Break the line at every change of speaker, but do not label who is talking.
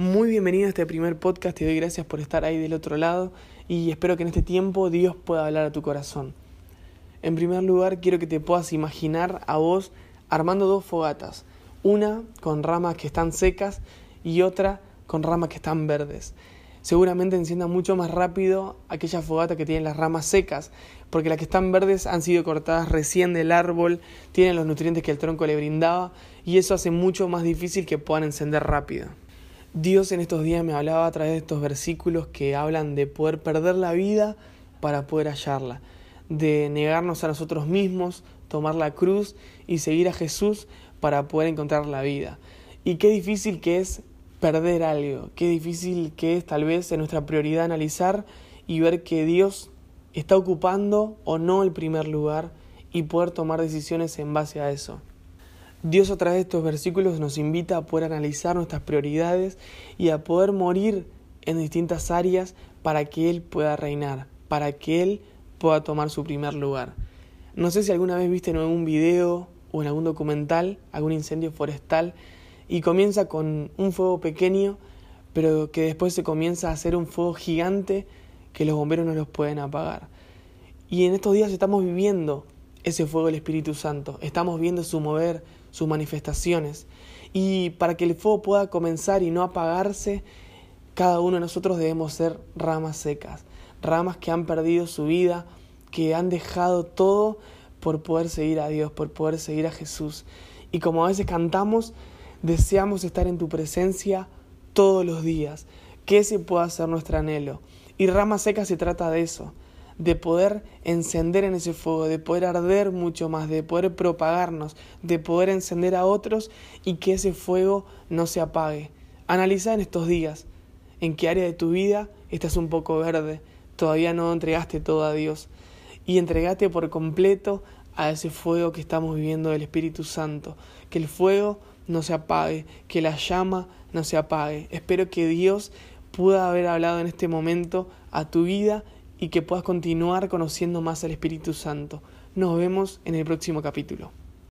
Muy bienvenido a este primer podcast, te doy gracias por estar ahí del otro lado y espero que en este tiempo Dios pueda hablar a tu corazón. En primer lugar, quiero que te puedas imaginar a vos armando dos fogatas, una con ramas que están secas y otra con ramas que están verdes. Seguramente encienda mucho más rápido aquella fogata que tiene las ramas secas, porque las que están verdes han sido cortadas recién del árbol, tienen los nutrientes que el tronco le brindaba y eso hace mucho más difícil que puedan encender rápido. Dios en estos días me hablaba a través de estos versículos que hablan de poder perder la vida para poder hallarla, de negarnos a nosotros mismos, tomar la cruz y seguir a Jesús para poder encontrar la vida. Y qué difícil que es perder algo, qué difícil que es tal vez en nuestra prioridad analizar y ver que Dios está ocupando o no el primer lugar y poder tomar decisiones en base a eso. Dios a través de estos versículos nos invita a poder analizar nuestras prioridades y a poder morir en distintas áreas para que Él pueda reinar, para que Él pueda tomar su primer lugar. No sé si alguna vez viste en algún video o en algún documental algún incendio forestal y comienza con un fuego pequeño, pero que después se comienza a hacer un fuego gigante que los bomberos no los pueden apagar. Y en estos días estamos viviendo ese fuego del Espíritu Santo, estamos viendo su mover, sus manifestaciones. Y para que el fuego pueda comenzar y no apagarse, cada uno de nosotros debemos ser ramas secas, ramas que han perdido su vida, que han dejado todo por poder seguir a Dios, por poder seguir a Jesús. Y como a veces cantamos, deseamos estar en tu presencia todos los días, que ese pueda ser nuestro anhelo. Y ramas secas se trata de eso, de poder encender en ese fuego, de poder arder mucho más, de poder propagarnos, de poder encender a otros y que ese fuego no se apague. Analiza en estos días en qué área de tu vida estás un poco verde, todavía no entregaste todo a Dios y entregate por completo a ese fuego que estamos viviendo del Espíritu Santo, que el fuego no se apague, que la llama no se apague. Espero que Dios pueda haber hablado en este momento a tu vida y que puedas continuar conociendo más al Espíritu Santo. Nos vemos en el próximo capítulo.